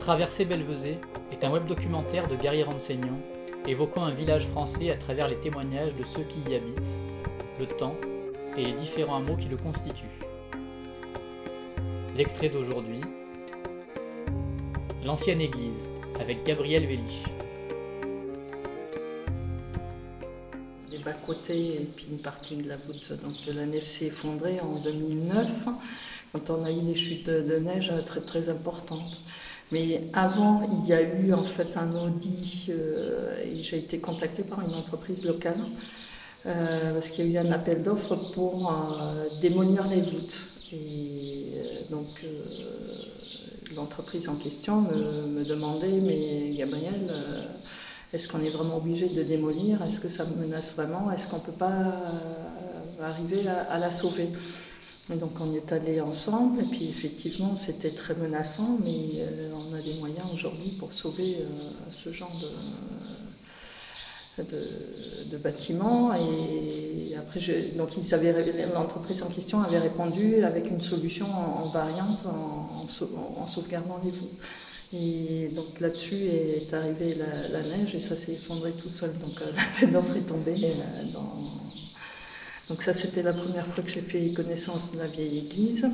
Traverser Belvezé est un web documentaire de Gary Renseignant évoquant un village français à travers les témoignages de ceux qui y habitent, le temps et les différents hameaux qui le constituent. L'extrait d'aujourd'hui L'ancienne église avec Gabriel Vélich. Les bas-côtés et puis une partie de la voûte donc, de la nef s'est effondrée en 2009 quand on a eu les chutes de neige très très importantes. Mais avant, il y a eu en fait un audit euh, et j'ai été contactée par une entreprise locale euh, parce qu'il y a eu un appel d'offres pour euh, démolir les voûtes. Et donc l'entreprise en question me, demandait, mais Gabriel, est-ce qu'on est vraiment obligé de démolir? Est-ce que ça menace vraiment? Est-ce qu'on ne peut pas arriver à la sauver? Donc on est allé ensemble et puis effectivement c'était très menaçant, mais euh, on a des moyens aujourd'hui pour sauver euh, ce genre de, de, bâtiments. Et après, l'entreprise en question avait répondu avec une solution en, variante en, sauvegardant les voûtes. Et donc là-dessus est arrivée la, neige et ça s'est effondré tout seul. Donc euh, la peine d'offre est tombée dans donc ça, c'était la première fois que j'ai fait connaissance de la vieille église.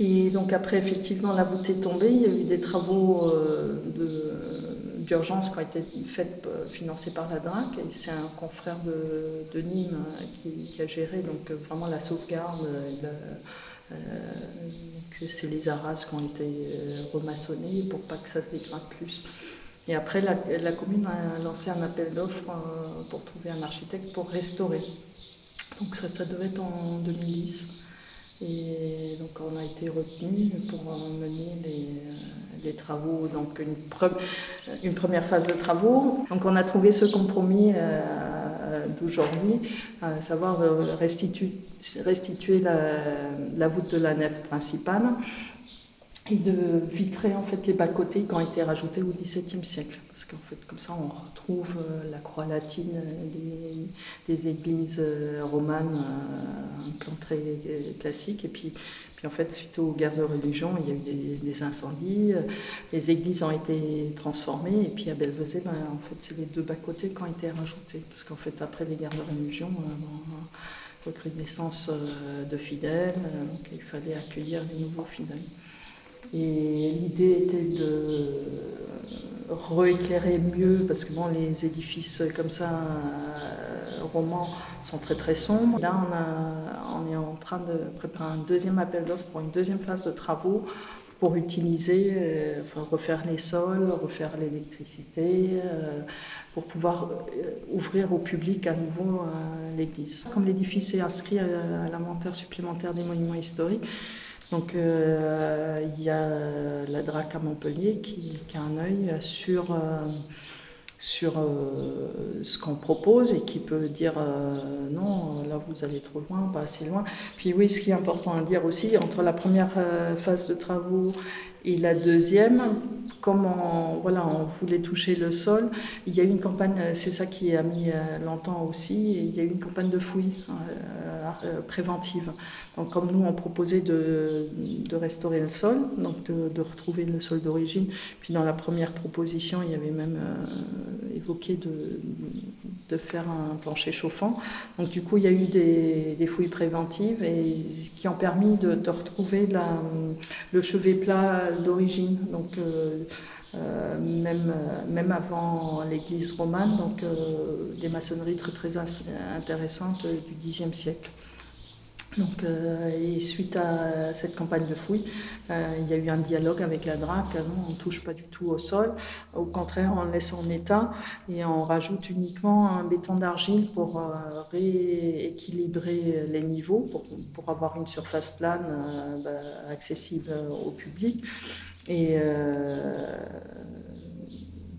Et donc après, effectivement, la voûte est tombée. Il y a eu des travaux euh, d'urgence qui ont été faits, euh, financés par la DRAC. C'est un confrère de, Nîmes euh, qui, a géré donc, vraiment la sauvegarde. c'est les arras qui ont été remaçonnés pour pas que ça se dégrade plus. Et après, la, commune a lancé un appel d'offres euh, pour trouver un architecte pour restaurer. Donc ça, devait être en 2010. Et donc on a été retenu pour mener les, travaux, donc une, première phase de travaux. Donc on a trouvé ce compromis euh, d'aujourd'hui, à savoir restituer, la, voûte de la nef principale et de vitrer en fait les bas-côtés qui ont été rajoutés au XVIIe siècle. Parce qu'en fait, comme ça, on retrouve euh, la croix latine des, églises euh, romanes, euh, un plan très classique. Et puis, puis en fait, suite aux guerres de religion, il y a eu des, incendies, les églises ont été transformées. Et puis à Belvezé, ben, en fait, c'est les deux bas-côtés qui ont été rajoutés. Parce qu'en fait, après les guerres de religion, recrudescence de fidèles, donc il fallait accueillir les nouveaux fidèles. Et l'idée était de rééclairer mieux, parce que bon, les édifices comme ça, euh, romans, sont très très sombres. Là, on, est en train de préparer un deuxième appel d'offres pour une deuxième phase de travaux pour utiliser, euh, refaire les sols, refaire l'électricité, euh, pour pouvoir ouvrir au public à nouveau l'église. Comme l'édifice est inscrit à l'inventaire supplémentaire des monuments historiques, donc euh, il y a la DRAC à Montpellier qui, a un œil sur, euh, sur euh, ce qu'on propose et qui peut dire non, là vous allez trop loin, pas assez loin. Puis oui, ce qui est important à dire aussi, entre la première phase de travaux et la deuxième, comme on, voilà, on voulait toucher le sol, il y a eu une campagne, c'est ça qui a mis longtemps aussi, il y a eu une campagne de fouilles préventive. Donc, comme nous, on proposait de, de restaurer le sol, donc de, retrouver le sol d'origine. Puis dans la première proposition, il y avait même euh, évoqué de, de, faire un plancher chauffant. Donc du coup, il y a eu des, des fouilles préventives et, qui ont permis de, retrouver le chevet plat d'origine. Donc euh, euh, même, même avant l'église romane, donc des maçonneries très très intéressantes du Xe siècle. Donc, euh, et suite à cette campagne de fouilles, euh, il y a eu un dialogue avec la DRAC. on ne touche pas du tout au sol. Au contraire, on laisse en état et on rajoute uniquement un béton d'argile pour euh, rééquilibrer les niveaux, pour, avoir une surface plane bah, accessible au public.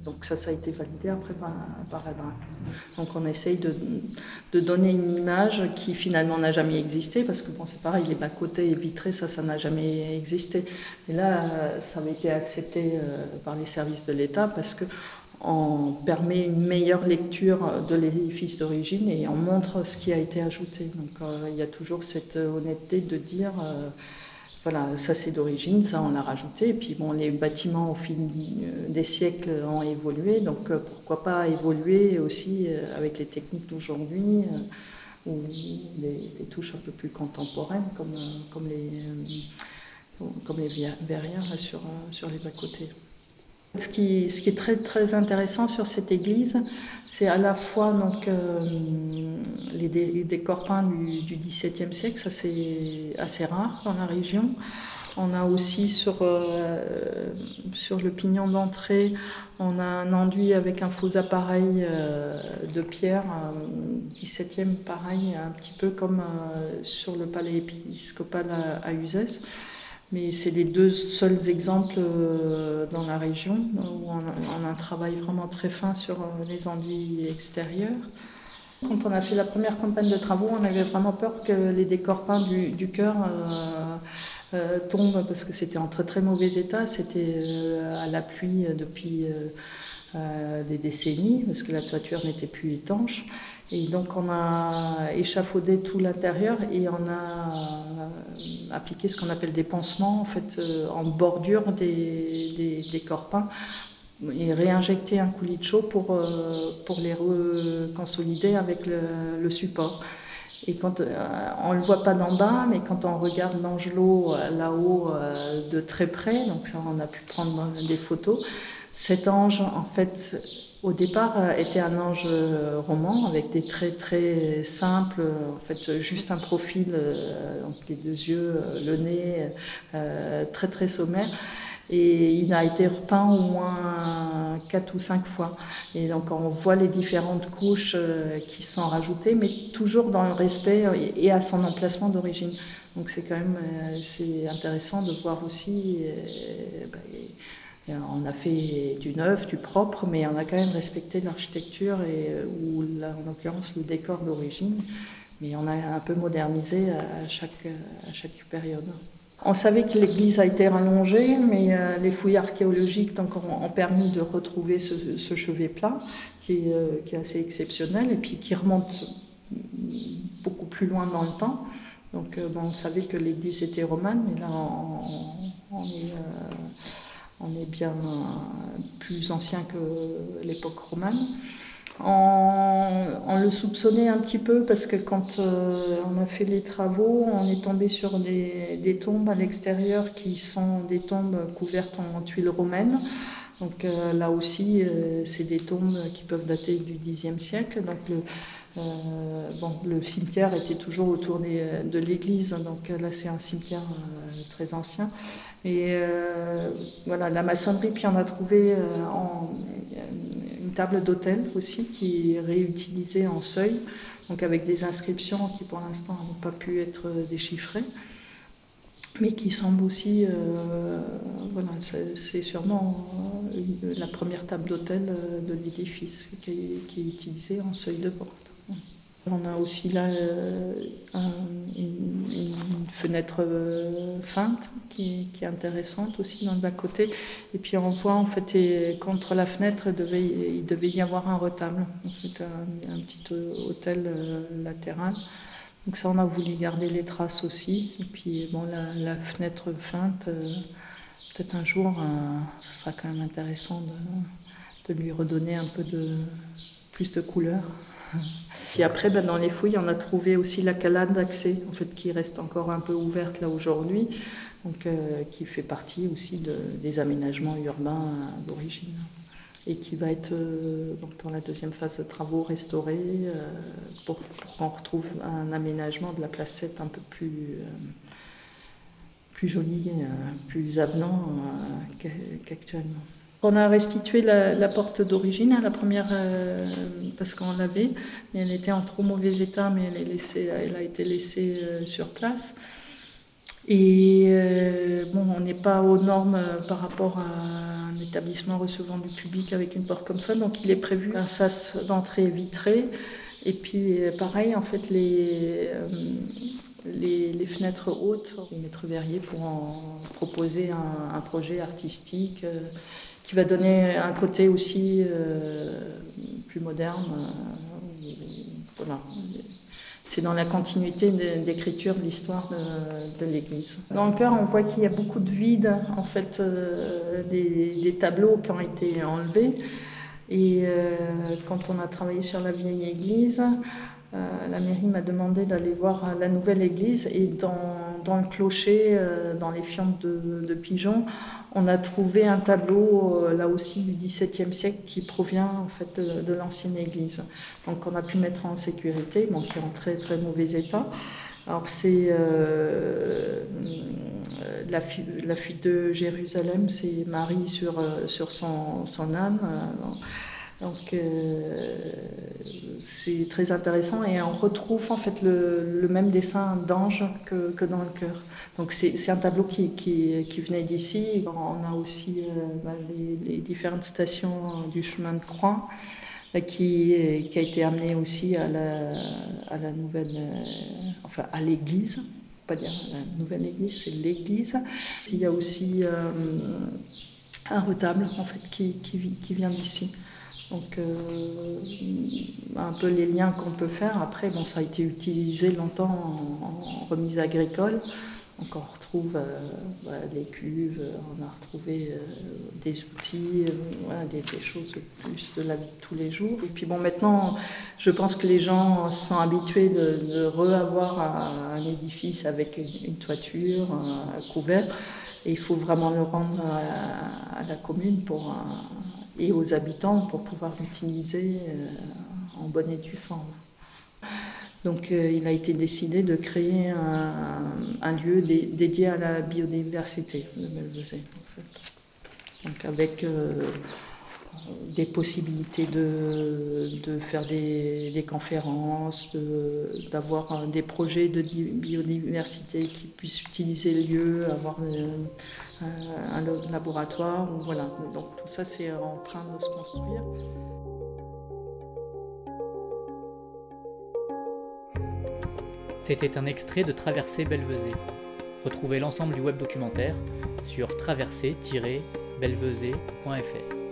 Donc ça, ça a été validé après par, la DRAC. Donc on essaye de, donner une image qui finalement n'a jamais existé, parce que bon, c'est pareil, les bas-côtés vitrés, ça, ça n'a jamais existé. Et là, ça avait été accepté euh, par les services de l'État parce que on permet une meilleure lecture de l'édifice d'origine et on montre ce qui a été ajouté. Donc euh, il y a toujours cette honnêteté de dire... Euh, Voilà, ça c'est d'origine, ça on l'a rajouté. Et puis bon, les bâtiments au fil des siècles ont évolué, donc pourquoi pas évoluer aussi avec les techniques d'aujourd'hui ou des, touches un peu plus contemporaines comme, comme les, comme les verrières sur, sur les bas-côtés. Ce qui, est très, intéressant sur cette église, c'est à la fois donc, euh, les, décors peints du, XVIIe siècle, ça c'est assez rare dans la région. On a aussi sur, euh, le pignon d'entrée, on a un enduit avec un faux appareil euh, de pierre, 17e pareil, un petit peu comme sur le palais épiscopal à, à Uzès. Mais c'est les deux seuls exemples euh, dans la région où on a, un travail vraiment très fin sur euh, les enduits extérieurs. Quand on a fait la première campagne de travaux, on avait vraiment peur que les décors peints du, chœur euh, tombent parce que c'était en très très mauvais état. C'était à la pluie depuis des décennies parce que la toiture n'était plus étanche. Et donc on a échafaudé tout l'intérieur et on a appliqué ce qu'on appelle des pansements en fait euh, en bordure des, des, corps peints et réinjecté un coulis de chaud pour, euh, pour les reconsolider avec le, support. Et quand euh, on ne le voit pas d'en bas, mais quand on regarde l'angelot là-haut de très près, donc on a pu prendre des photos, cet ange en fait au départ euh, était un ange euh, roman avec des traits très simples, en fait juste un profil, euh, donc les deux yeux, le nez, très très sommaire. Et il a été repeint au moins quatre ou cinq fois. Et donc on voit les différentes couches qui sont rajoutées, mais toujours dans le respect et à son emplacement d'origine. Donc c'est quand même c'est intéressant de voir aussi. Bah, on a fait du neuf, du propre, mais on a quand même respecté l'architecture et euh, ou en l'occurrence le décor d'origine, mais on a un peu modernisé à chaque, période. On savait que l'église a été rallongée, mais euh, les fouilles archéologiques donc, ont, permis de retrouver ce, chevet plat qui est, euh, qui est, assez exceptionnel et puis qui remonte beaucoup plus loin dans le temps. Donc on savait que l'église était romane, mais là on, est on est bien plus ancien que l'époque romane. On, le soupçonnait un petit peu parce que quand euh, on a fait les travaux, on est tombé sur des, tombes à l'extérieur qui sont des tombes couvertes en tuiles romaines. Donc euh, là aussi, euh, c'est des tombes qui peuvent dater du Xe siècle. Donc bon, le cimetière était toujours autour de l'église, donc là c'est un cimetière très ancien. Et euh, voilà, la maçonnerie, puis on a trouvé euh, une table d'hôtel aussi qui est réutilisée en seuil, donc avec des inscriptions qui pour l'instant n'ont pas pu être déchiffrées, mais qui semble aussi, euh, voilà, c'est sûrement la première table d'hôtel de l'édifice qui est utilisée en seuil de porte. On a aussi là euh, une, fenêtre euh, feinte qui, est intéressante aussi dans le bas-côté. Et puis on voit en fait contre la fenêtre il devait, il devait y avoir un retable, en fait, un, petit hôtel euh, latéral. Donc ça on a voulu garder les traces aussi. Et puis bon la, fenêtre feinte, peut-être un jour, ce sera quand même intéressant de, de lui redonner un peu de plus de couleur. Puis après, ben, dans les fouilles, on a trouvé aussi la calade d'accès, en fait, qui reste encore un peu ouverte là aujourd'hui, donc euh, qui fait partie aussi des aménagements urbains d'origine et qui va être euh, dans la deuxième phase de travaux restaurée euh, pour, qu'on retrouve un aménagement de la place 7 un peu plus, plus joli, plus avenant qu'actuellement. On a restitué la, porte d'origine, la première, euh, parce qu'on l'avait, mais elle était en trop mauvais état, mais elle, est laissée, elle a été laissée euh, sur place. Et euh, bon, on n'est pas aux normes par rapport à un établissement recevant du public avec une porte comme ça, donc il est prévu un sas d'entrée vitré. Et puis pareil, en fait, les, fenêtres hautes, les maîtres verriers pour en proposer un projet artistique qui va donner un côté aussi euh, plus moderne. Euh, voilà. c'est dans la continuité d'écriture de l'histoire de, l'église. Dans le cœur, on voit qu'il y a beaucoup de vide, en fait, euh, des, tableaux qui ont été enlevés. Et quand on a travaillé sur la vieille église, la mairie m'a demandé d'aller voir la nouvelle église et dans, le clocher, dans les fientes de pigeons, on a trouvé un tableau, euh, là aussi du XVIIe siècle, qui provient en fait de, l'ancienne église. Donc on a pu mettre en sécurité, bon, qui est en très très mauvais état. Alors c'est euh, la, fuite de Jérusalem, c'est Marie sur, euh, son, son âne. Donc c'est très intéressant et on retrouve en fait le, même dessin d'ange que, dans le cœur. Donc c'est un tableau qui, qui, venait d'ici. On a aussi euh, bah, les, différentes stations du chemin de croix euh, qui, qui a été amené aussi à la, à la nouvelle, euh, enfin à l'église, pas dire la nouvelle église, c'est l'église. Il y a aussi un retable en fait qui, qui vient d'ici. Donc, un peu les liens qu'on peut faire. Après, bon, ça a été utilisé longtemps en remise agricole. Donc on retrouve euh, les cuves, on a retrouvé euh, des outils, euh, des, choses plus de la vie de tous les jours. Et puis bon, maintenant, je pense que les gens sont habitués de, de re-avoir un, édifice avec une, toiture, un, couvert. Et il faut vraiment le rendre à, la commune pour, et aux habitants pour pouvoir l'utiliser en bonne et due forme. Donc euh, il a été décidé de créer un, lieu dédié à la biodiversité de Belvezé. Donc avec euh, des possibilités de, faire des, conférences, d'avoir des projets de biodiversité qui puissent utiliser le lieu, avoir euh, un, laboratoire. Voilà. Donc tout ça c'est en train de se construire. C'était un extrait de Traversée Belvezé. Retrouvez l'ensemble du web documentaire sur traversée-belvezé.fr.